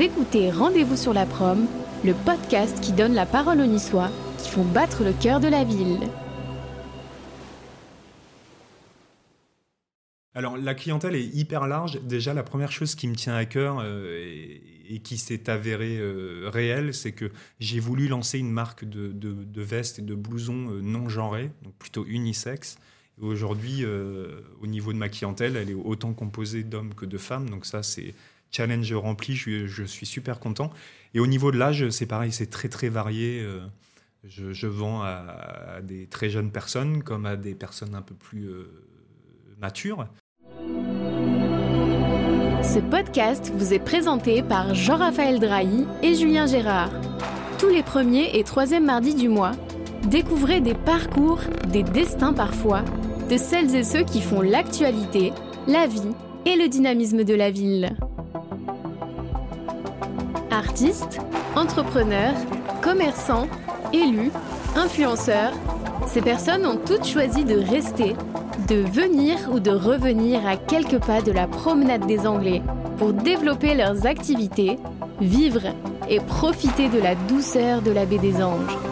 Écoutez Rendez-vous sur la prom, le podcast qui donne la parole aux Niçois qui font battre le cœur de la ville. Alors la clientèle est hyper large. Déjà, la première chose qui me tient à cœur euh, et, qui s'est avérée euh, réelle, c'est que j'ai voulu lancer une marque de, vestes et de blousons euh, non genrés, donc plutôt unisexe. Aujourd'hui, au niveau de ma clientèle, elle est autant composée d'hommes que de femmes. Donc ça, c'est challenge rempli. Je, suis super content. Et au niveau de l'âge, c'est pareil, c'est très très varié. Je, vends à, des très jeunes personnes comme à des personnes un peu plus matures. Ce podcast vous est présenté par Jean-Raphaël Drahi et Julien Gérard. Tous les premiers et troisièmes mardis du mois, découvrez des parcours, des destins parfois, de celles et ceux qui font l'actualité, la vie et le dynamisme de la ville. Artistes, entrepreneurs, commerçants, élus, influenceurs, ces personnes ont toutes choisi de rester de venir ou de revenir à quelques pas de la promenade des Anglais pour développer leurs activités, vivre et profiter de la douceur de la baie des Anges.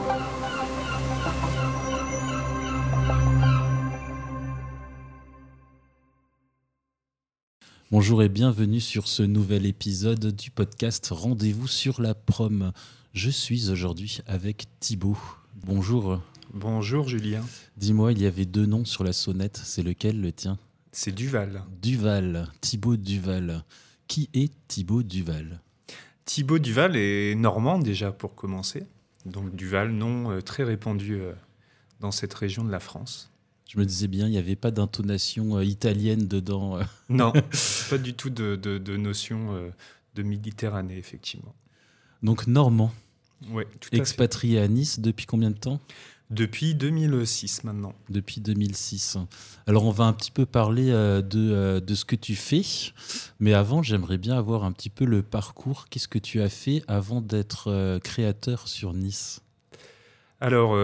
Bonjour et bienvenue sur ce nouvel épisode du podcast Rendez-vous sur la prom. Je suis aujourd'hui avec Thibaut. Bonjour. Bonjour Julien. Dis-moi, il y avait deux noms sur la sonnette, c'est lequel le tien? C'est Duval. Duval, Thibaut Duval. Qui est Thibaut Duval? Thibaut Duval est normand déjà pour commencer. Donc Duval, nom euh, très répandu euh, dans cette région de la France. Je me disais bien, il n'y avait pas d'intonation euh, italienne dedans. Non, pas du tout de, notion de Méditerranée, effectivement. Donc normand. Oui, tout Expatrié à Nice depuis combien de temps? Depuis 2006 maintenant. Depuis 2006. Alors on va un petit peu parler euh, de, euh, de, ce que tu fais, mais avant j'aimerais bien avoir un petit peu le parcours. Qu'est-ce que tu as fait avant d'être euh, créateur sur Nice? Alors,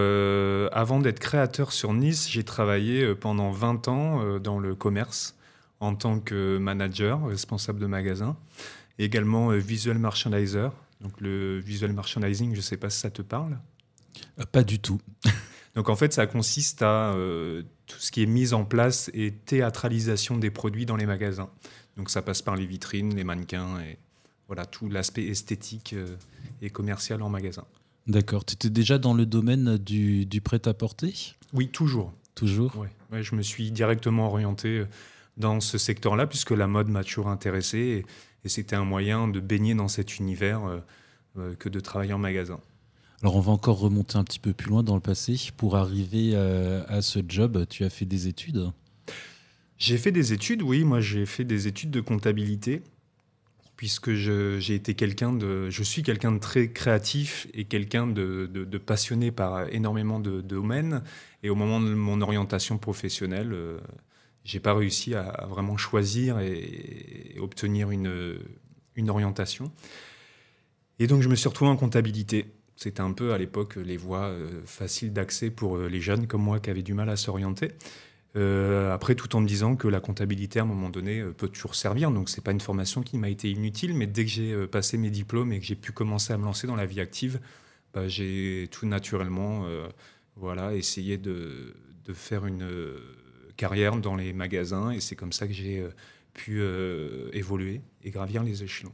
avant d'être créateur sur Nice, j'ai travaillé pendant 20 ans dans le commerce en tant que manager, responsable de magasin, également visual merchandiser. Donc le visual merchandising, je ne sais pas si ça te parle. Euh, pas du tout. Donc en fait, ça consiste à euh, tout ce qui est mise en place et théâtralisation des produits dans les magasins. Donc ça passe par les vitrines, les mannequins et voilà tout l'aspect esthétique euh, et commercial en magasin. D'accord. Tu étais déjà dans le domaine du, prêt-à-porter? Oui, toujours. Toujours? Oui. Ouais, je me suis directement orienté dans ce secteur-là puisque la mode m'a toujours intéressé et, c'était un moyen de baigner dans cet univers que de travailler en magasin. Alors on va encore remonter un petit peu plus loin dans le passé. Pour arriver euh, à ce job, tu as fait des études? J'ai fait des études, oui. Moi, j'ai fait des études de comptabilité puisque j'ai été quelqu'un de, je suis quelqu'un de très créatif et quelqu'un de, passionné par énormément de, domaines. Et au moment de mon orientation professionnelle, euh, j'ai pas réussi à, vraiment choisir et, obtenir une, une orientation. Et donc je me suis retrouvé en comptabilité. C'était un peu à l'époque les voies euh, faciles d'accès pour euh, les jeunes comme moi qui avaient du mal à s'orienter. Euh, après, tout en me disant que la comptabilité, à un moment donné, peut toujours servir. Donc, c'est pas une formation qui m'a été inutile, mais dès que j'ai passé mes diplômes et que j'ai pu commencer à me lancer dans la vie active, bah, j'ai tout naturellement voilà, essayé de, faire une carrière dans les magasins. Et c'est comme ça que j'ai pu évoluer et gravir les échelons.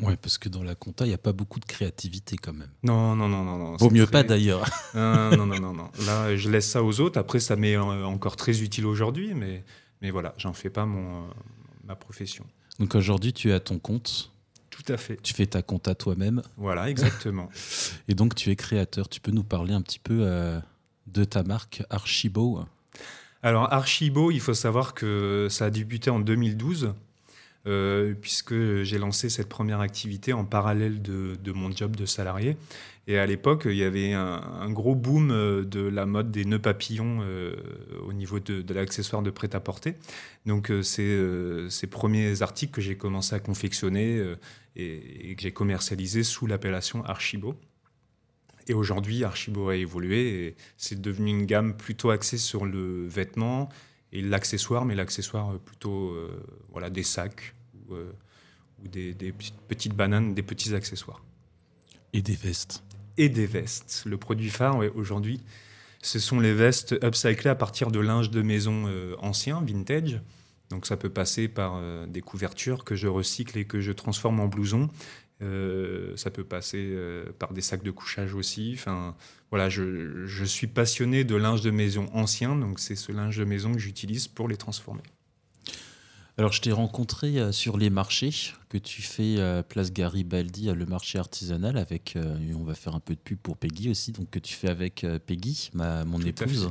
Ouais, parce que dans la compta, il n'y a pas beaucoup de créativité quand même. Non, non, non, non. non Vaut mieux pas d'ailleurs. non, non, non, non, Là, je laisse ça aux autres. Après, ça m'est encore très utile aujourd'hui, mais, mais voilà, j'en fais pas mon, ma profession. Donc aujourd'hui, tu es à ton compte. Tout à fait. Tu fais ta compta toi-même. Voilà, exactement. Et donc, tu es créateur. Tu peux nous parler un petit peu euh, de ta marque Archibo? Alors, Archibo, il faut savoir que ça a débuté en 2012. Euh, puisque j'ai lancé cette première activité en parallèle de, mon job de salarié. Et à l'époque, il y avait un, gros boom euh, de la mode des nœuds papillons euh, au niveau de, l'accessoire de prêt-à-porter. Donc, c'est ces premiers articles que j'ai commencé à confectionner et, que j'ai commercialisé sous l'appellation Archibo. Et aujourd'hui, Archibo a évolué et c'est devenu une gamme plutôt axée sur le vêtement et l'accessoire, mais l'accessoire plutôt voilà, des sacs, euh, ou des, petites bananes, des petits accessoires. Et des vestes. Et des vestes. Le produit phare aujourd'hui, ce sont les vestes upcyclées à partir de linge de maison euh, ancien, vintage. Donc ça peut passer par euh, des couvertures que je recycle et que je transforme en blouson. Euh, ça peut passer par des sacs de couchage aussi. Enfin, voilà, je, je, suis passionné de linge de maison ancien, donc c'est ce linge de maison que j'utilise pour les transformer. Alors, je t'ai rencontré euh, sur les marchés que tu fais à Place Garibaldi, le marché artisanal, avec, euh, on va faire un peu de pub pour Peggy aussi, donc que tu fais avec euh, Peggy, ma, mon épouse,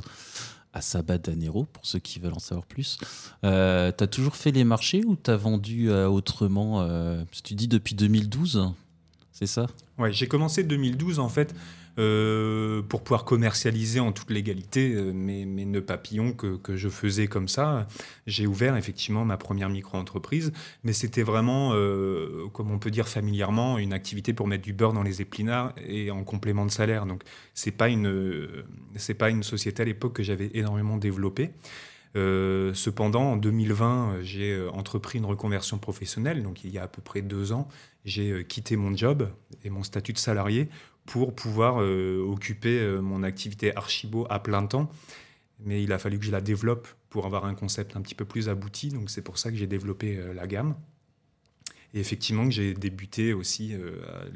à, Sabat d'Anero, pour ceux qui veulent en savoir plus. Euh, tu as toujours fait les marchés ou tu as vendu autrement Tu dis depuis 2012, c'est ça? Ouais, j'ai commencé 2012 en fait. Euh, pour pouvoir commercialiser en toute légalité euh, mes, mes nœuds papillons que, que, je faisais comme ça. J'ai ouvert effectivement ma première micro-entreprise, mais c'était vraiment, euh, comme on peut dire familièrement, une activité pour mettre du beurre dans les épinards et en complément de salaire. Donc c'est pas une, pas une société à l'époque que j'avais énormément développée. Cependant, en 2020, j'ai entrepris une reconversion professionnelle. Donc, il y a à peu près deux ans, j'ai quitté mon job et mon statut de salarié pour pouvoir euh, occuper euh, mon activité archibo à plein temps. Mais il a fallu que je la développe pour avoir un concept un petit peu plus abouti. Donc c'est pour ça que j'ai développé euh, la gamme. Et effectivement que j'ai débuté aussi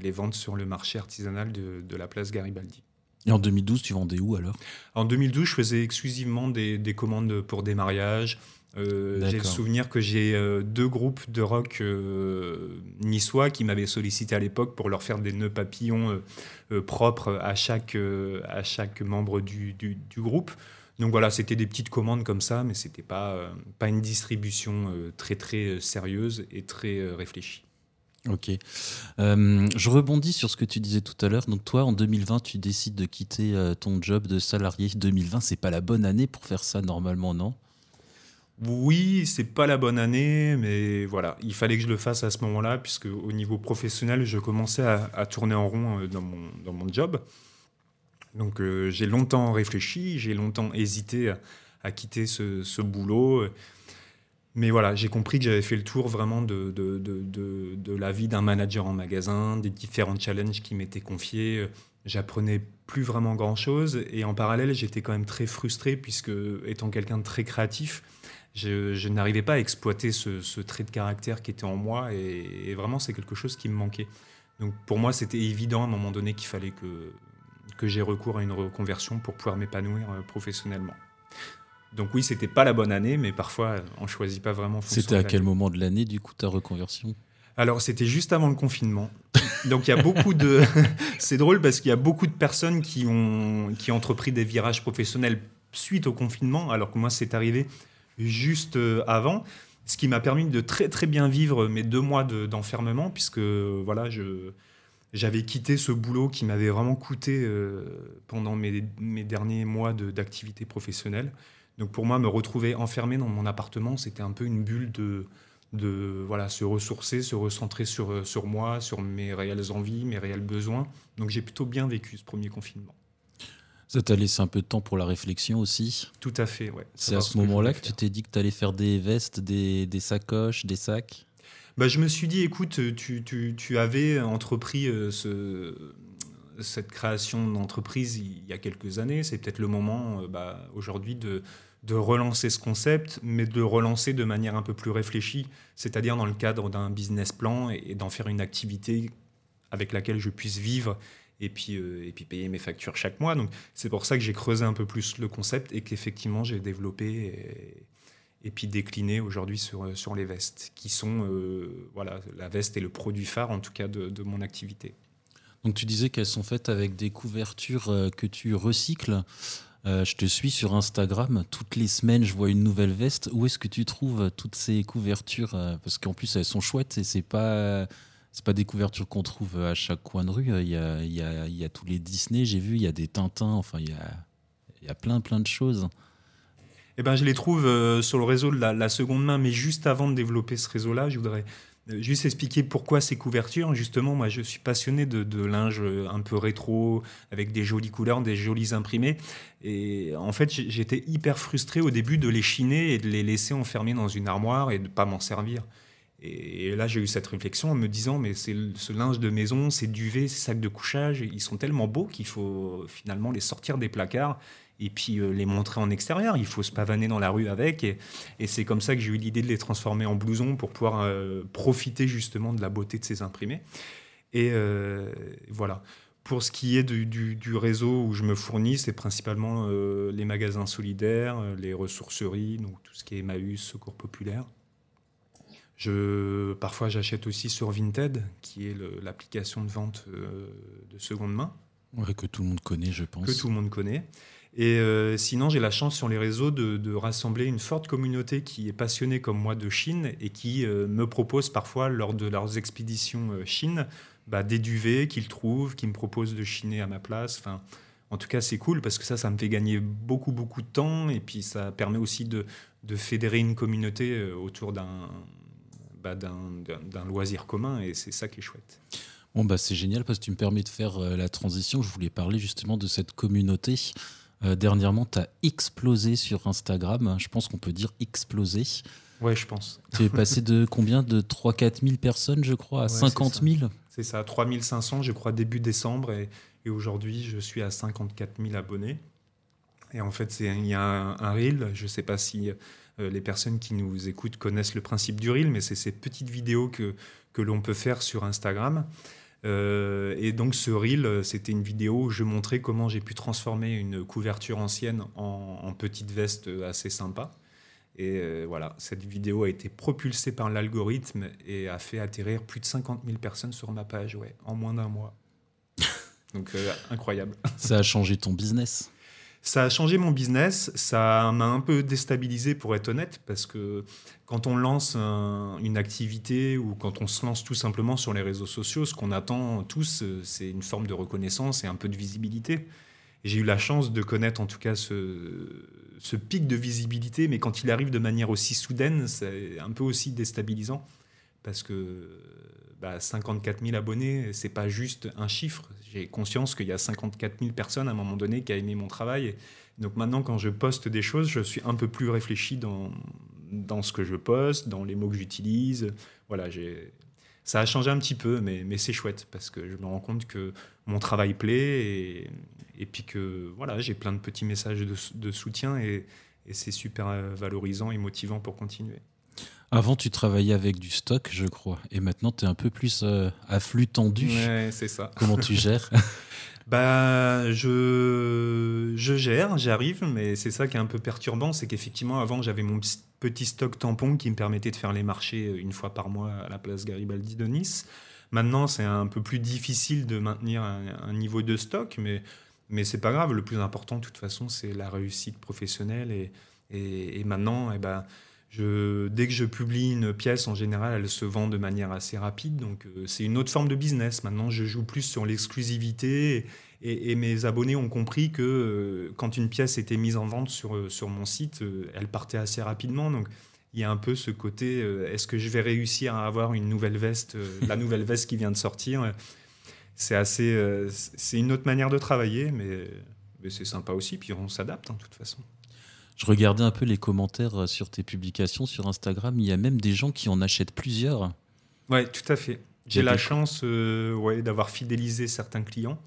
les ventes sur le marché artisanal de, de, la place Garibaldi. Et en 2012, tu vendais où alors? En 2012, je faisais exclusivement des, des commandes pour des mariages, euh, j'ai le souvenir que j'ai euh, deux groupes de rock euh, niçois qui m'avaient sollicité à l'époque pour leur faire des nœuds papillons propres à chaque, à chaque membre du, du, groupe. Donc voilà, c'était des petites commandes comme ça, mais c'était pas, pas une distribution très très sérieuse et très réfléchie. Ok. je rebondis sur ce que tu disais tout à l'heure. Donc toi, en 2020, tu décides de quitter ton job de salarié. 2020, c'est pas la bonne année pour faire ça normalement, non? Oui, c'est pas la bonne année, mais voilà, il fallait que je le fasse à ce moment-là, puisque au niveau professionnel, je commençais à, tourner en rond euh, dans mon, dans mon job. Donc euh, j'ai longtemps réfléchi, j'ai longtemps hésité à, quitter ce, ce, boulot. Mais voilà, j'ai compris que j'avais fait le tour vraiment de, de, de, de la vie d'un manager en magasin, des différents challenges qui m'étaient confiés. J'apprenais plus vraiment grand-chose et en parallèle, j'étais quand même très frustré puisque étant quelqu'un de très créatif, je, n'arrivais pas à exploiter ce, trait de caractère qui était en moi et, vraiment c'est quelque chose qui me manquait. Donc pour moi c'était évident à un moment donné qu'il fallait que, que j'ai recours à une reconversion pour pouvoir m'épanouir euh, professionnellement. Donc oui, c'était pas la bonne année, mais parfois on choisit pas vraiment. C'était à quel moment de l'année du coup ta reconversion? Alors, c'était juste avant le confinement. Donc, il y a beaucoup de. c'est drôle parce qu'il y a beaucoup de personnes qui ont, qui ont entrepris des virages professionnels suite au confinement, alors que moi, c'est arrivé juste euh, avant, ce qui m'a permis de très très bien vivre mes deux mois d'enfermement, puisque voilà, j'avais quitté ce boulot qui m'avait vraiment coûté euh, pendant mes, derniers mois d'activité professionnelle. Donc pour moi, me retrouver enfermé dans mon appartement, c'était un peu une bulle de, voilà, se ressourcer, se recentrer sur, sur moi, sur mes réelles envies, mes réels besoins. Donc j'ai plutôt bien vécu ce premier confinement. Ça t'a laissé un peu de temps pour la réflexion aussi Tout à fait, ouais. C'est à ce, moment-là que, tu t'es dit que tu allais faire des vestes, des, des sacoches, des sacs? Bah, Je me suis dit, écoute, tu, tu, tu avais entrepris euh, ce, cette création d'entreprise il y a quelques années. C'est peut-être le moment euh, bah, aujourd'hui de, de relancer ce concept, mais de le relancer de manière un peu plus réfléchie, c'est-à-dire dans le cadre d'un business plan et d'en faire une activité avec laquelle je puisse vivre et puis, euh, et puis payer mes factures chaque mois. Donc c'est pour ça que j'ai creusé un peu plus le concept et qu'effectivement j'ai développé et, puis décliné aujourd'hui sur, euh, sur les vestes, qui sont, euh, voilà, la veste est le produit phare en tout cas de, de mon activité. Donc tu disais qu'elles sont faites avec des couvertures que tu recycles. je te suis sur Instagram. Toutes les semaines, je vois une nouvelle veste. Où est-ce que tu trouves toutes ces couvertures? Parce qu'en plus, elles sont chouettes et c'est pas c'est pas des couvertures qu'on trouve à chaque coin de rue. Il y a, il y a, tous les Disney, j'ai vu, il y a des Tintins, enfin, il y a, il y a plein, plein de choses. Eh ben, je les trouve euh, sur le réseau de la, seconde main, mais juste avant de développer ce réseau-là, je voudrais euh, juste expliquer pourquoi ces couvertures. Justement, moi, je suis passionné de, de, linge un peu rétro, avec des jolies couleurs, des jolis imprimés. Et en fait, j'étais hyper frustré au début de les chiner et de les laisser enfermer dans une armoire et de ne pas m'en servir. Et, là, j'ai eu cette réflexion en me disant, mais c'est ce linge de maison, ces duvets, ces sacs de couchage, ils sont tellement beaux qu'il faut finalement les sortir des placards et puis euh, les montrer en extérieur. Il faut se pavaner dans la rue avec. Et, c'est comme ça que j'ai eu l'idée de les transformer en blousons pour pouvoir euh, profiter justement de la beauté de ces imprimés. Et euh, voilà. Pour ce qui est du, réseau où je me fournis, c'est principalement les magasins solidaires, les ressourceries, donc tout ce qui est Emmaüs, Secours Populaire. Je, parfois, j'achète aussi sur Vinted, qui est l'application de vente de seconde main. que tout le monde connaît, je pense. Que tout le monde connaît. Et euh, sinon, j'ai la chance sur les réseaux de, rassembler une forte communauté qui est passionnée comme moi de Chine et qui euh, me propose parfois, lors de leurs expéditions euh, Chine, bah, des duvets qu'ils trouvent, qui me proposent de chiner à ma place. Enfin, en tout cas, c'est cool parce que ça, ça me fait gagner beaucoup, beaucoup de temps et puis ça permet aussi de, fédérer une communauté autour bah, d'un loisir commun et c'est ça qui est chouette. Bon, bah, c'est génial parce que tu me permets de faire la transition. Je voulais parler justement de cette communauté. Euh, dernièrement, tu as explosé sur Instagram. Je pense qu'on peut dire explosé. Ouais, je pense. Tu es passé de combien De 3-4 000 personnes, je crois, à 50 000 C'est ça, 3 500, je crois, début décembre. Et, aujourd'hui, je suis à 54 000 abonnés. Et en fait, il y a un, reel. Je ne sais pas si euh, les personnes qui nous écoutent connaissent le principe du reel, mais c'est ces petites vidéos que, que l'on peut faire sur Instagram. Euh, et donc ce reel, c'était une vidéo où je montrais comment j'ai pu transformer une couverture ancienne en, petite veste assez sympa. Et euh, voilà, cette vidéo a été propulsée par l'algorithme et a fait atterrir plus de 50 000 personnes sur ma page, ouais, en moins d'un mois. Donc euh, incroyable. Ça a changé ton business ça a changé mon business, ça m'a un peu déstabilisé pour être honnête, parce que quand on lance une activité ou quand on se lance tout simplement sur les réseaux sociaux, ce qu'on attend tous, c'est une forme de reconnaissance et un peu de visibilité. J'ai eu la chance de connaître en tout cas ce, ce pic de visibilité, mais quand il arrive de manière aussi soudaine, c'est un peu aussi déstabilisant, parce que 54 bah, 000 abonnés, c'est pas juste un chiffre. J'ai conscience qu'il y a 54 000 personnes à un moment donné qui a aimé mon travail. donc maintenant, quand je poste des choses, je suis un peu plus réfléchi dans, dans ce que je poste, dans les mots que j'utilise. Voilà, ça a changé un petit peu, mais, mais c'est chouette parce que je me rends compte que mon travail plaît et, et puis que voilà, j'ai plein de petits messages de, soutien et c'est super valorisant et motivant pour continuer. Avant, tu travaillais avec du stock, je crois. Et maintenant, tu es un peu plus euh, à flux tendu. Ouais, c'est ça. Comment tu gères? Bah, je, je gère, j'arrive, mais c'est ça qui est un peu perturbant. C'est qu'effectivement, avant, j'avais mon petit stock tampon qui me permettait de faire les marchés euh, une fois par mois à la place Garibaldi de Nice. Maintenant, c'est un peu plus difficile de maintenir un, niveau de stock, mais, mais c'est pas grave. Le plus important, de toute façon, c'est la réussite professionnelle. Et, et, et maintenant, eh ben, dès que je publie une pièce, en général, elle se vend de manière assez rapide. Donc, euh, c'est une autre forme de business. Maintenant, je joue plus sur l'exclusivité. Et, mes abonnés ont compris que euh, quand une pièce était mise en vente sur, euh, sur mon site, elle partait assez rapidement. Donc, il y a un peu ce côté est-ce que je vais réussir à avoir une nouvelle veste, la nouvelle veste qui vient de sortir? C'est assez. une autre manière de travailler, mais, c'est sympa aussi. Puis, on s'adapte, hein, de toute façon. Je regardais un peu les commentaires euh, sur tes publications sur Instagram. Il y a même des gens qui en achètent plusieurs. Oui, tout à fait. J'ai la chance euh, ouais, d'avoir fidélisé certains clients.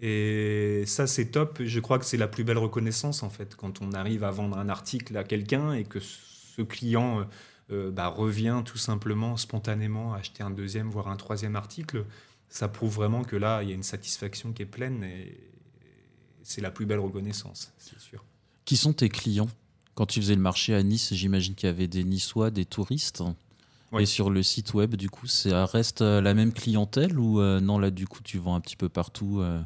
Et ça, c'est top. Je crois que c'est la plus belle reconnaissance, en fait, quand on arrive à vendre un article à quelqu'un et que ce client euh, bah, revient tout simplement, spontanément, acheter un deuxième, voire un troisième article. Ça prouve vraiment que là, il y a une satisfaction qui est pleine et c'est la plus belle reconnaissance, c'est sûr. Qui sont tes clients Quand tu faisais le marché à Nice, j'imagine qu'il y avait des Niçois, des touristes. Et sur le site web, du coup, ça reste euh, la même clientèle ou euh, non, là, du coup, tu vends un petit peu partout euh?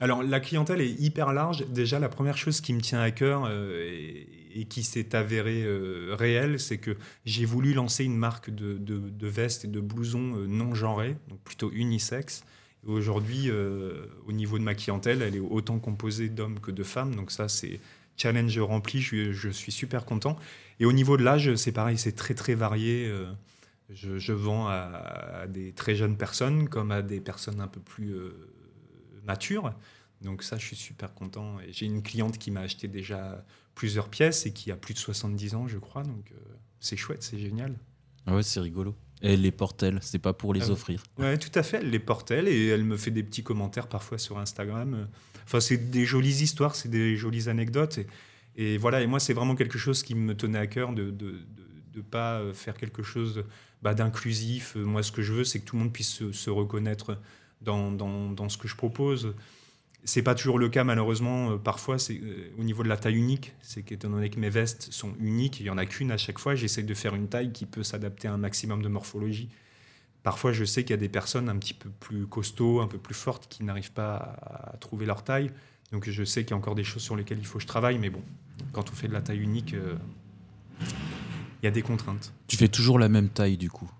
Alors, la clientèle est hyper large. Déjà, la première chose qui me tient à cœur et, qui s'est avérée réelle, c'est que j'ai voulu lancer une marque de, de, vestes et de blousons non genrés, donc plutôt unisex. Aujourd'hui, au niveau de ma clientèle, elle est autant composée d'hommes que de femmes. Donc ça, c'est challenge rempli, je, suis super content. Et au niveau de l'âge, c'est pareil, c'est très très varié. Euh, je, vends à, des très jeunes personnes comme à des personnes un peu plus euh, matures. Donc ça, je suis super content. Et j'ai une cliente qui m'a acheté déjà plusieurs pièces et qui a plus de 70 ans, je crois. Donc euh, c'est chouette, c'est génial. Ah ouais, c'est rigolo. Elle les porte elle, c'est pas pour les Ah ouais. offrir. Ouais, tout à fait. Elle les porte elle et elle me fait des petits commentaires parfois sur Instagram. Enfin, c'est des jolies histoires, c'est des jolies anecdotes. Et, et voilà, et moi, c'est vraiment quelque chose qui me tenait à cœur de de, de, de pas euh, faire quelque chose bah, d'inclusif. Moi, ce que je veux, c'est que tout le monde puisse se, se reconnaître dans, dans, dans ce que je propose. C'est pas toujours le cas, malheureusement. Euh, Parfois, c'est euh, au niveau de la taille unique. C'est qu'étant donné que mes vestes sont uniques, il y en a qu'une à chaque fois, j'essaie de faire une taille qui peut s'adapter à un maximum de morphologie. Parfois, je sais qu'il y a des personnes un petit peu plus costauds, un peu plus fortes, qui n'arrivent pas à, à trouver leur taille. Donc, je sais qu'il y a encore des choses sur lesquelles il faut que je travaille. Mais bon, quand on fait de la taille unique, euh, il y a des contraintes. Tu fais toujours la même taille du coup?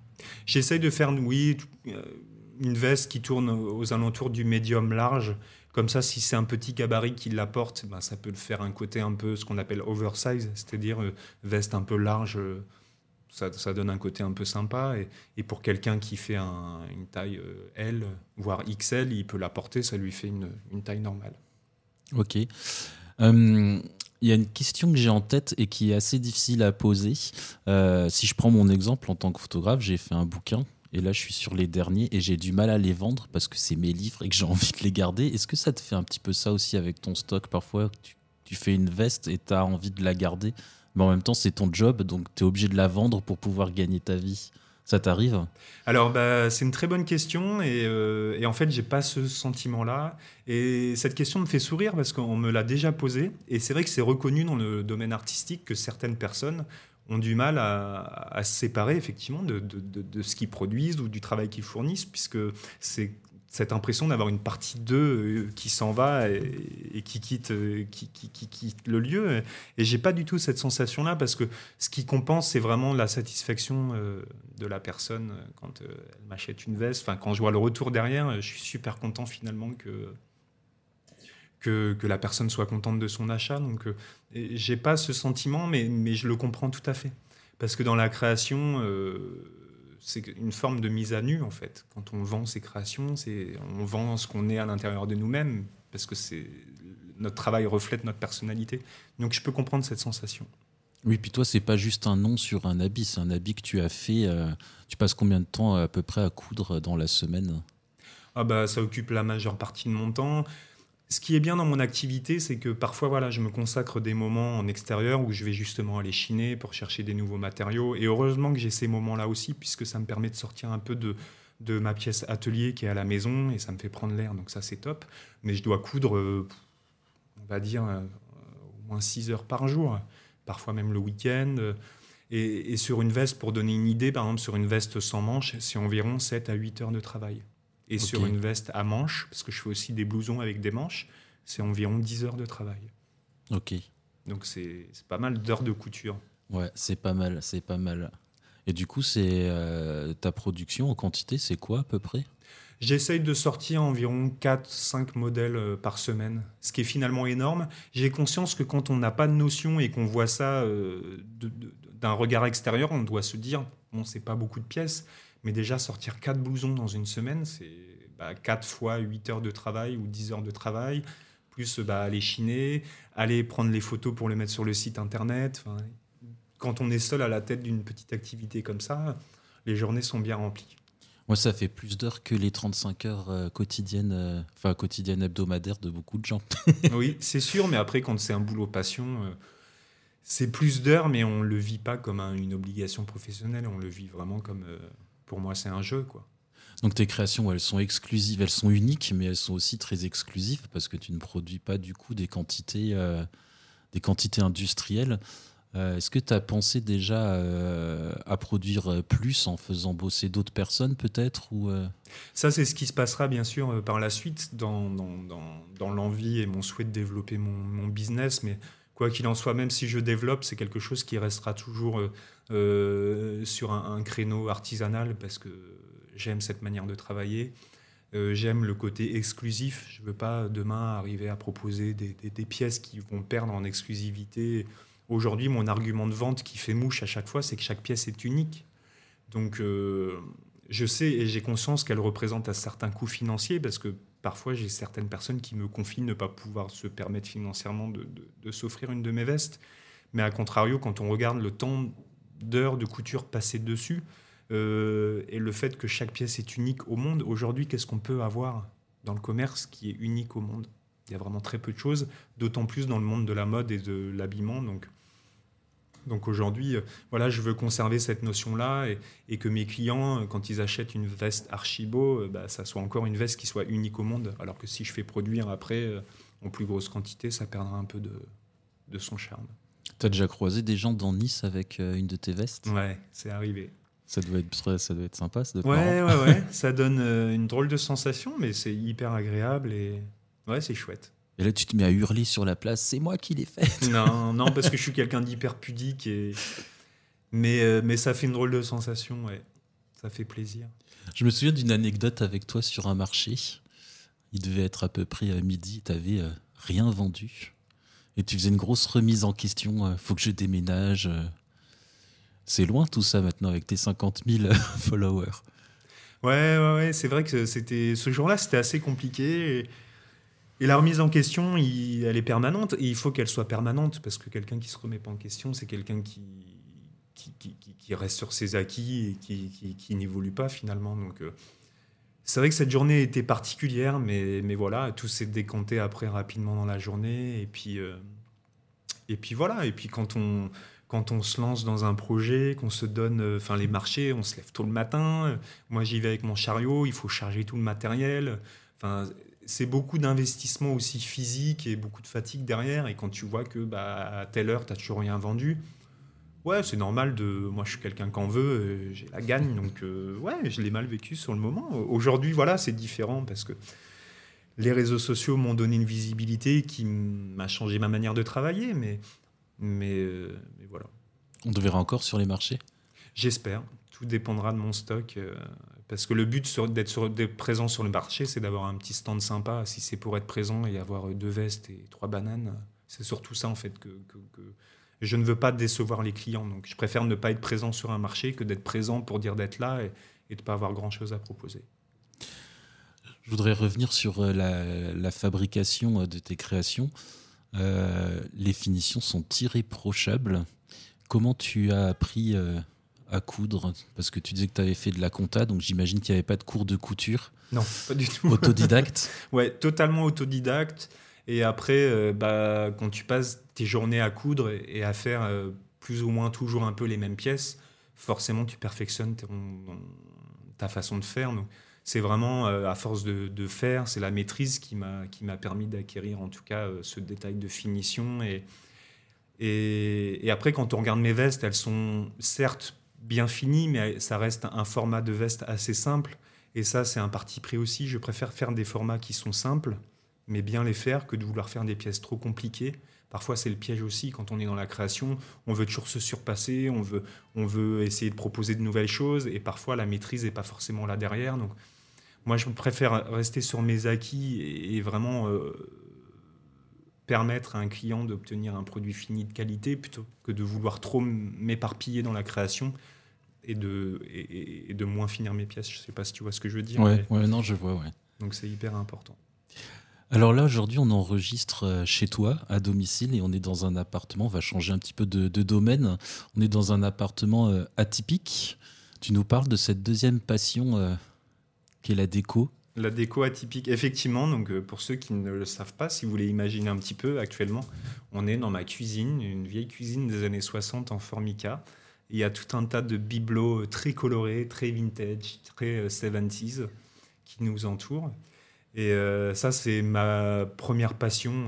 J'essaye de faire, oui, une veste qui tourne aux alentours du médium large. Comme ça, si c'est un petit gabarit qui la porte, ben, ça peut faire un côté un peu ce qu'on appelle oversize, c'est-à-dire euh, veste un peu large. euh, ça, donne un côté un peu sympa. Et, et pour quelqu'un qui fait un- une taille euh, L, voire XL, il peut la porter, ça lui fait une, taille normale. Ok. Euh, Il y a une question que j'ai en tête et qui est assez difficile à poser. Euh, si je prends mon exemple en tant que photographe, j'ai fait un bouquin et là je suis sur les derniers et j'ai du mal à les vendre parce que c'est mes livres et que j'ai envie de les garder. Est-ce que ça te fait un petit peu ça aussi avec ton stock Parfois, tu, fais une veste et tu as envie de la garder, mais en même temps c'est ton job donc tu es obligé de la vendre pour pouvoir gagner ta vie. Ça t'arrive? Alors, bah, c'est une très bonne question et, euh, et en fait, j'ai pas ce sentiment-là. Et cette question me fait sourire parce qu'on me l'a déjà posée. Et c'est vrai que c'est reconnu dans le domaine artistique que certaines personnes ont du mal à, se séparer effectivement de, ce qu'ils produisent ou du travail qu'ils fournissent, puisque c'est cette impression d'avoir une partie d'eux euh, qui s'en va et, qui, quitte, euh, qui, qui- qui quitte le lieu. Et j'ai pas du tout cette sensation-là parce que ce qui compense, c'est vraiment la satisfaction euh, de la personne quand elle m'achète une veste. Enfin, quand je vois le retour derrière, je suis super content finalement que, que, que la personne soit contente de son achat. Donc, euh, j'ai pas ce sentiment, mais, mais je le comprends tout à fait. Parce que dans la création, euh, c'est une forme de mise à nu, en fait. Quand on vend ses créations, c'est, on vend ce qu'on est à l'intérieur de nous-mêmes, parce que c'est, notre travail reflète notre personnalité. Donc, je peux comprendre cette sensation. Oui, puis toi, c'est pas juste un nom sur un habit, c'est un habit que tu as fait. euh, tu passes combien de temps à peu près à coudre dans la semaine? Ah bah, ça occupe la majeure partie de mon temps. Ce qui est bien dans mon activité, c'est que parfois, voilà, je me consacre des moments en extérieur où je vais justement aller chiner pour chercher des nouveaux matériaux. Et heureusement que j'ai ces moments-là aussi, puisque ça me permet de sortir un peu de, de ma pièce atelier qui est à la maison et ça me fait prendre l'air, donc ça c'est top. Mais je dois coudre, euh, on va dire, euh, au moins 6 heures par jour, parfois même le week-end. Et, et sur une veste, pour donner une idée, par exemple, sur une veste sans manches, c'est environ 7 à 8 heures de travail. Et sur une veste à manches, parce que je fais aussi des blousons avec des manches, c'est environ 10 heures de travail. Ok. Donc c'est pas mal d'heures de couture. Ouais, c'est pas mal, c'est pas mal. Et du coup, c'est euh, ta production en quantité, c'est quoi à peu près? J'essaye de sortir environ 4-5 modèles euh, par semaine, ce qui est finalement énorme. J'ai conscience que quand on n'a pas de notion et qu'on voit ça euh, d'un regard extérieur, on doit se dire, bon, c'est pas beaucoup de pièces, mais déjà sortir 4 blousons dans une semaine, c'est bah, 4 fois 8 heures de travail ou 10 heures de travail, plus bah, aller chiner, aller prendre les photos pour les mettre sur le site internet. Enfin, quand on est seul à la tête d'une petite activité comme ça, les journées sont bien remplies. Moi, ça fait plus d'heures que les 35 heures euh, quotidiennes, euh, enfin quotidiennes hebdomadaires de beaucoup de gens. oui, c'est sûr, mais après, quand c'est un boulot passion, euh, c'est plus d'heures, mais on le vit pas comme un- une obligation professionnelle, on le vit vraiment comme, pour moi, c'est un jeu, quoi. Donc tes créations, elles sont exclusives, elles sont uniques, mais elles sont aussi très exclusives parce que tu ne produis pas du coup des quantités, euh, des quantités industrielles. Euh, Est-ce que tu as pensé déjà euh, à produire plus en faisant bosser d'autres personnes peut-être ou Ça, c'est ce qui se passera, bien sûr, par la suite, dans, dans, dans, dans l'envie et mon souhait de développer mon, mon business, mais quoi qu'il en soit, même si je développe, c'est quelque chose qui restera toujours euh, euh, sur un, créneau artisanal, parce que j'aime cette manière de travailler. Euh, J'aime le côté exclusif. Je ne veux pas demain arriver à proposer des, pièces qui vont perdre en exclusivité. Aujourd'hui, mon argument de vente qui fait mouche à chaque fois, c'est que chaque pièce est unique. Donc, je sais et j'ai conscience qu'elle représente un certain coût financier parce que parfois, j'ai certaines personnes qui me confient ne pas pouvoir se permettre financièrement de, s'offrir une de mes vestes. Mais à contrario, quand on regarde le temps d'heures de couture passées dessus. Euh, et le fait que chaque pièce est unique au monde. Aujourd'hui, qu'est-ce qu'on peut avoir dans le commerce qui est unique au monde? Il y a vraiment très peu de choses, d'autant plus dans le monde de la mode et de l'habillement. Donc, donc aujourd'hui, euh, voilà, je veux conserver cette notion-là et, que mes clients, euh, quand ils achètent une veste Archibo, bah, ça soit encore une veste qui soit unique au monde. Alors que si je fais produire après en plus grosse quantité, ça perdra un peu de, de son charme. Tu as déjà croisé des gens dans Nice avec une de tes vestes? Ouais, c'est arrivé. Ça doit être, ça doit être sympa. Ça doit ouais, ouais, ouais. ça donne euh, une drôle de sensation, mais c'est hyper agréable et ouais, c'est chouette. Et là, tu te mets à hurler sur la place, c'est moi qui l'ai faite. Non, non, parce que je suis quelqu'un d'hyper pudique et mais euh, mais ça fait une drôle de sensation, ouais. Ça fait plaisir. Je me souviens d'une anecdote avec toi sur un marché. Il devait être à peu près à midi. Tu n'avais euh, rien vendu et tu faisais une grosse remise en question. faut que je déménage. C'est loin tout ça maintenant avec tes 50 000 followers. Ouais, ouais, ouais. c'est vrai que c'était ce jour-là, c'était assez compliqué. Et, la remise en question, elle est permanente. Et il faut qu'elle soit permanente parce que quelqu'un qui se remet pas en question, c'est quelqu'un qui reste sur ses acquis et qui, n'évolue pas finalement. Donc, euh, c'est vrai que cette journée était particulière, mais, voilà, tout s'est décanté après rapidement dans la journée. Et puis, euh, et puis voilà. Et puis quand on quand on se lance dans un projet, qu'on se donne, euh, les marchés, on se lève tôt le matin. Moi, j'y vais avec mon chariot, il faut charger tout le matériel. C'est beaucoup d'investissement aussi physique et beaucoup de fatigue derrière. Et quand tu vois que bah, à telle heure, tu n'as toujours rien vendu, ouais, c'est normal de. Moi, je suis quelqu'un qu'en veut, euh, j'ai la gagne. Donc, euh, ouais, je l'ai mal vécu sur le moment. Aujourd'hui, voilà, c'est différent parce que les réseaux sociaux m'ont donné une visibilité qui m'a changé ma manière de travailler. Mais euh, mais, voilà. On te verra encore sur les marchés? J'espère. Tout dépendra de mon stock. Euh, parce que le but d'être présent sur le marché, c'est d'avoir un petit stand sympa. Si c'est pour être présent et avoir deux vestes et trois bananes, c'est surtout ça en fait que, je ne veux pas décevoir les clients. Donc je préfère ne pas être présent sur un marché que d'être présent pour dire d'être là et, de ne pas avoir grand chose à proposer. Je voudrais revenir sur euh, la fabrication de tes créations. Euh, les finitions sont irréprochables. Comment tu as appris euh, à coudre Parce que tu disais que tu avais fait de la compta, donc j'imagine qu'il n'y avait pas de cours de couture. Non, pas du tout. Autodidacte Ouais, totalement autodidacte. Et après, euh, bah, quand tu passes tes journées à coudre et à faire plus ou moins toujours un peu les mêmes pièces, forcément tu perfectionnes ta façon de faire. Donc, c'est vraiment euh, à force de, faire, c'est la maîtrise qui m'a qui m'a permis d'acquérir en tout cas euh, ce détail de finition et, et, après quand on regarde mes vestes, elles sont certes bien finies, mais ça reste un format de veste assez simple. Et ça, c'est un parti pris aussi. Je préfère faire des formats qui sont simples, mais bien les faire, que de vouloir faire des pièces trop compliquées. Parfois, c'est le piège aussi quand on est dans la création. On veut toujours se surpasser, on veut, on veut essayer de proposer de nouvelles choses, et parfois la maîtrise n'est pas forcément là derrière. Donc, moi, je préfère rester sur mes acquis et, vraiment euh, permettre à un client d'obtenir un produit fini de qualité plutôt que de vouloir trop m'éparpiller dans la création et de, et, de moins finir mes pièces. Je ne sais pas si tu vois ce que je veux dire. Ouais, ouais non, je vois, ouais. Donc c'est hyper important. Alors là, aujourd'hui, on enregistre euh, chez toi, à domicile, et on est dans un appartement. On va changer un petit peu de, domaine. On est dans un appartement euh, atypique. Tu nous parles de cette deuxième passion qui est la déco. La déco atypique, effectivement. Donc, euh, pour ceux qui ne le savent pas, si vous voulez imaginer un petit peu, actuellement, on est dans ma cuisine, une vieille cuisine des années 60 en formica. Il y a tout un tas de bibelots très colorés, très vintage, très 70s euh, qui nous entourent. Et euh, ça, c'est ma première passion.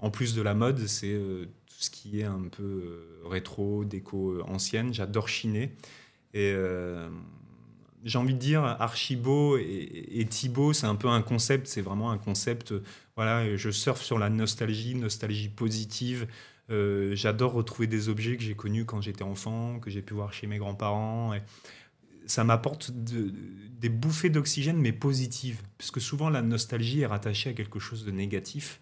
en plus de la mode, c'est tout ce qui est un peu rétro, déco ancienne. J'adore chiner. Et j'ai envie de dire, Archibo et, et Thibaut, c'est un peu un concept, c'est vraiment un concept. Voilà, je surfe sur la nostalgie, nostalgie positive. Euh, j'adore retrouver des objets que j'ai connus quand j'étais enfant, que j'ai pu voir chez mes grands-parents. Ça m'apporte des bouffées d'oxygène, mais positives. Parce que souvent, la nostalgie est rattachée à quelque chose de négatif.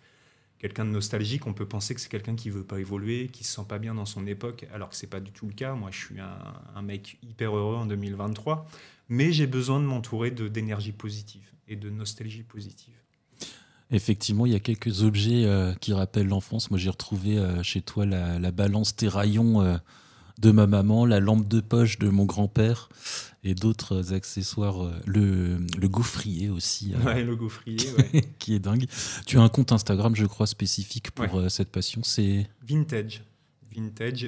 Quelqu'un de nostalgique, on peut penser que c'est quelqu'un qui veut pas évoluer, qui se sent pas bien dans son époque, alors que c'est pas du tout le cas. Moi, je suis un, un mec hyper heureux en 2023 mais j'ai besoin de m'entourer d'énergie positive et de nostalgie positive. Effectivement, il y a quelques objets euh, qui rappellent l'enfance. Moi, j'ai retrouvé euh, chez toi la, balance Terraillon euh, de ma maman, la lampe de poche de mon grand-père et d'autres accessoires. euh, Le, le gaufrier aussi, Ouais, le gaufrier, ouais. qui est dingue. Tu as un compte Instagram, je crois, spécifique pour Ouais. cette passion. C'est Vintage. Vintage,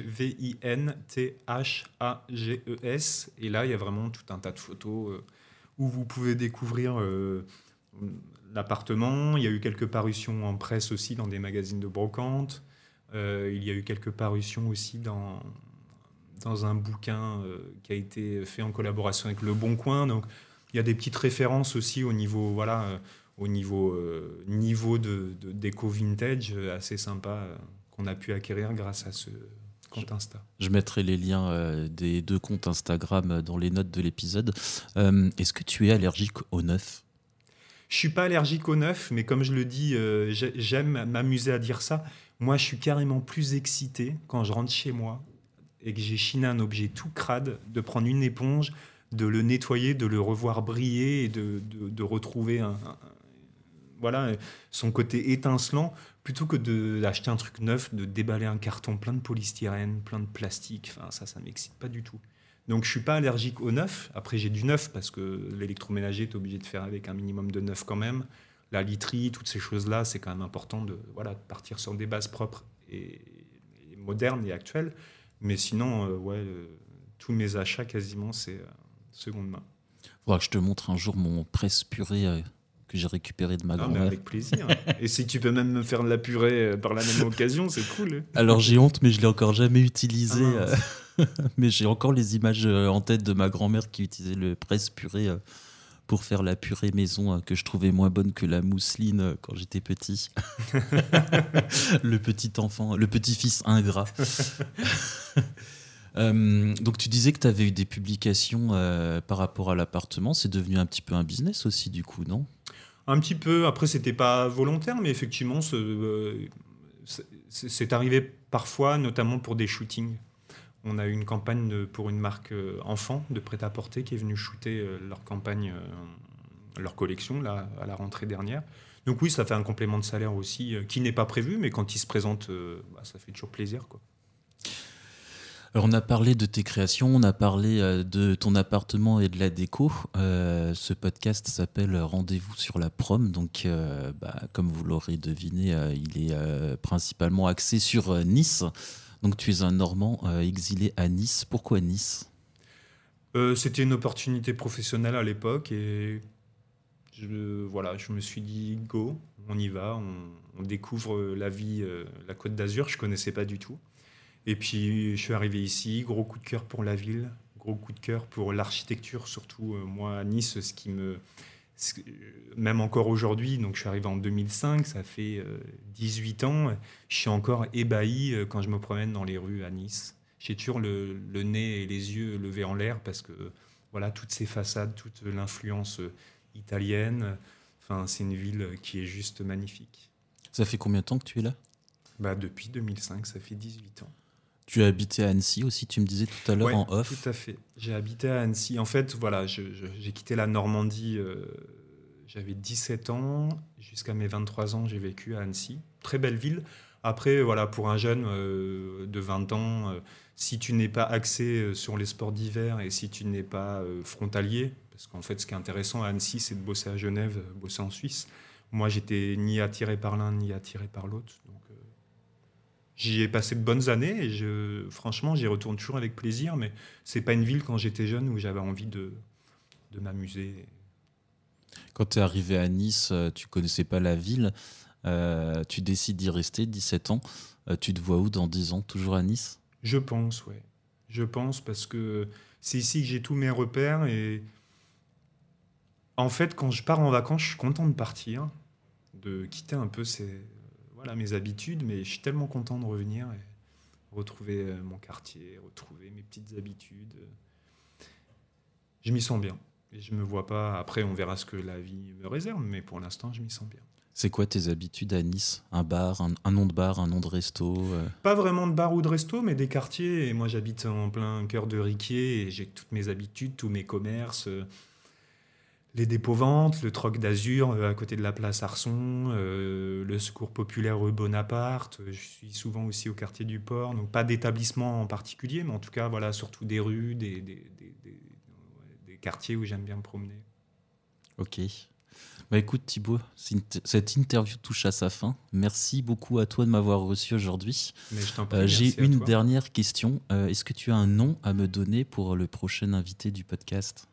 V-I-N-T-H-A-G-E-S. Et là, il y a vraiment tout un tas de photos où vous pouvez découvrir l'appartement. Il y a eu quelques parutions en presse aussi dans des magazines de brocante. Euh, il y a eu quelques parutions aussi dans, dans un bouquin euh, qui a été fait en collaboration avec Le Bon Coin. Donc, il y a des petites références aussi au niveau, voilà, euh, au niveau, niveau de, déco vintage assez sympa qu'on a pu acquérir grâce à ce compte Insta. Je mettrai les liens des deux comptes Instagram dans les notes de l'épisode. Est-ce que tu es allergique au neuf? Je suis pas allergique au neuf, mais comme je le dis, euh, j'ai- j'aime m'amuser à dire ça. Moi, je suis carrément plus excité quand je rentre chez moi et que j'ai chiné un objet tout crade, de prendre une éponge, de le nettoyer, de le revoir briller et de, retrouver un, voilà, son côté étincelant, plutôt que d'acheter un truc neuf, de déballer un carton plein de polystyrène, plein de plastique. Enfin, ça, ça m'excite pas du tout. Donc, je suis pas allergique au neuf. Après, j'ai du neuf parce que l'électroménager, tu es obligé de faire avec un minimum de neuf quand même. La literie, toutes ces choses-là, c'est quand même important de, voilà, partir sur des bases propres et, modernes et actuelles. Mais sinon, euh, ouais, euh, tous mes achats quasiment, c'est euh, seconde main. Je te montre un jour mon presse purée que j'ai récupéré de ma Ah, grand-mère. avec plaisir. et si tu peux même me faire de la purée euh, par la même occasion, c'est cool. Alors j'ai honte, mais je l'ai encore jamais utilisé. Ah, euh, mais j'ai encore les images euh, en tête de ma grand-mère qui utilisait le presse purée pour faire la purée maison que je trouvais moins bonne que la mousseline quand j'étais petit. le petit enfant, le petit-fils ingrat. Euh, donc tu disais que tu avais eu des publications euh, par rapport à l'appartement. C'est devenu un petit peu un business aussi du coup, non? Un petit peu, après, c'était pas volontaire, mais effectivement, euh, c'est arrivé parfois, notamment pour des shootings. On a eu une campagne pour une marque euh, enfant de prêt-à-porter qui est venue shooter euh, leur campagne, leur collection, là, à la rentrée dernière. Donc oui, ça fait un complément de salaire aussi, qui n'est pas prévu, mais quand il se présente, bah, ça fait toujours plaisir. Quoi. On a parlé de tes créations, on a parlé euh, de ton appartement et de la déco. Euh, ce podcast s'appelle Rendez-vous sur la prom. Donc, euh, bah, comme vous l'aurez deviné, il est principalement axé sur Nice. Donc tu es un Normand exilé à Nice. Pourquoi Nice? C'était une opportunité professionnelle à l'époque et je, voilà, je me suis dit go, on y va, on, on découvre la vie, la Côte d'Azur, je connaissais pas du tout. Et puis je suis arrivé ici, gros coup de cœur pour la ville, gros coup de cœur pour l'architecture, surtout euh, moi à Nice, ce qui me, même encore aujourd'hui, donc je suis arrivé en 2005, ça fait euh, 18 ans, je suis encore ébahi euh, quand je me promène dans les rues à Nice j'ai toujours le, le nez et les yeux levés en l'air parce que voilà toutes ces façades, toute l'influence euh, italienne. Enfin, c'est une ville qui est juste magnifique. Ça fait combien de temps que tu es là? Bah, depuis 2005, ça fait 18 ans. Tu as habité à Annecy aussi, tu me disais tout à l'heure Ouais, en off. Tout à fait. J'ai habité à Annecy. En fait, voilà, j'ai quitté la Normandie. euh, J'avais 17 ans. Jusqu'à mes 23 ans, j'ai vécu à Annecy. Très belle ville. Après, voilà, pour un jeune euh, de 20 ans, euh, si tu n'es pas axé euh, sur les sports d'hiver et si tu n'es pas frontalier, parce qu'en fait, ce qui est intéressant à Annecy, c'est de bosser à Genève, bosser en Suisse. Moi, j'étais ni attiré par l'un ni attiré par l'autre. Donc, j'y ai passé de bonnes années et je, franchement, j'y retourne toujours avec plaisir. Mais c'est pas une ville quand j'étais jeune où j'avais envie de, de m'amuser. Quand tu es arrivé à Nice, euh, tu connaissais pas la ville. euh, tu décides d'y rester, 17 ans. Euh, tu te vois où dans 10 ans Toujours à Nice? Je pense, ouais. Je pense parce que c'est ici que j'ai tous mes repères et en fait, quand je pars en vacances, je suis content de partir, de quitter un peu ces, voilà, mes habitudes, mais je suis tellement content de revenir et retrouver euh, mon quartier, retrouver mes petites habitudes. Je m'y sens bien. Et je me vois pas. Après, on verra ce que la vie me réserve, mais pour l'instant, je m'y sens bien. C'est quoi tes habitudes à Nice? Un bar, un, un nom de bar, un nom de resto euh, Pas vraiment de bar ou de resto, mais des quartiers. Et moi, j'habite en plein cœur de Riquier et j'ai toutes mes habitudes, tous mes commerces. Euh, les dépôts-ventes, le troc d'Azur euh, à côté de la place Arson, euh, le secours populaire rue Bonaparte. Je suis souvent aussi au quartier du port, donc pas d'établissement en particulier, mais en tout cas, voilà, surtout des rues, des, des, des, des quartiers où j'aime bien me promener. Ok. Bah écoute Thibaut, cette interview touche à sa fin. Merci beaucoup à toi de m'avoir reçu aujourd'hui. Euh, J'ai une dernière question. Euh, est-ce que tu as un nom à me donner pour le prochain invité du podcast?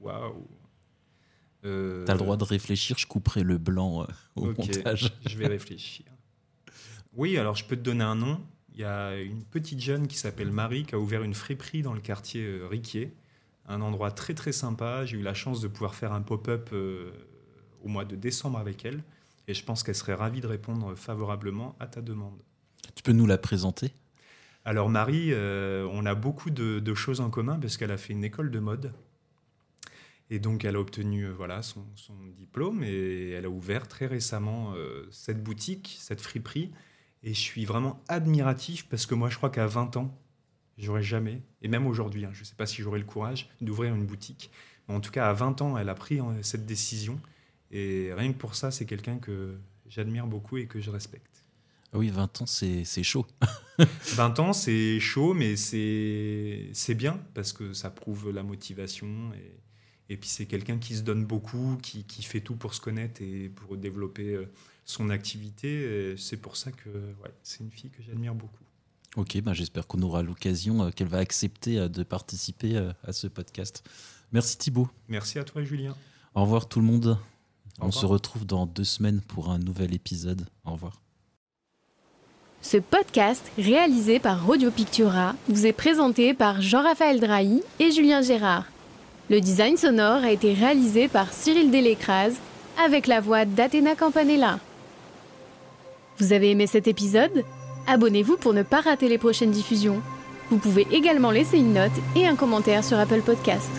Waouh euh... T'as le droit de réfléchir, je couperai le blanc euh, au montage. je vais réfléchir. Oui, alors je peux te donner un nom. Il y a une petite jeune qui s'appelle Marie qui a ouvert une friperie dans le quartier euh, Riquier. Un endroit très très sympa. J'ai eu la chance de pouvoir faire un pop-up au mois de décembre avec elle. Et je pense qu'elle serait ravie de répondre favorablement à ta demande. Tu peux nous la présenter? Alors Marie, on a beaucoup de, de, choses en commun parce qu'elle a fait une école de mode. Et donc, elle a obtenu euh, voilà, son, diplôme et elle a ouvert très récemment euh, cette boutique, cette friperie. Et je suis vraiment admiratif parce que moi, je crois qu'à 20 ans, j'aurais jamais, et même aujourd'hui, hein, je ne sais pas si j'aurais le courage d'ouvrir une boutique. Mais en tout cas, à 20 ans, elle a pris hein, cette décision. Et rien que pour ça, c'est quelqu'un que j'admire beaucoup et que je respecte. Ah oui, 20 ans, c'est chaud. 20 ans, c'est chaud, mais c'est bien parce que ça prouve la motivation et, et puis c'est quelqu'un qui se donne beaucoup, qui, qui, fait tout pour se connaître et pour développer euh, son activité. C'est pour ça que ouais, c'est une fille que j'admire beaucoup. Ok, ben j'espère qu'on aura l'occasion, euh, qu'elle va accepter euh, de participer à ce podcast. Merci Thibaut. Merci à toi Julien. Au revoir tout le monde. On se retrouve dans deux semaines pour un nouvel épisode. Au revoir. Ce podcast, réalisé par Radio Pictura, vous est présenté par Jean-Raphaël Drahi et Julien Gérard. Le design sonore a été réalisé par Cyril Delécrase avec la voix d'Athéna Campanella. Vous avez aimé cet épisode? Abonnez-vous pour ne pas rater les prochaines diffusions. Vous pouvez également laisser une note et un commentaire sur Apple Podcast.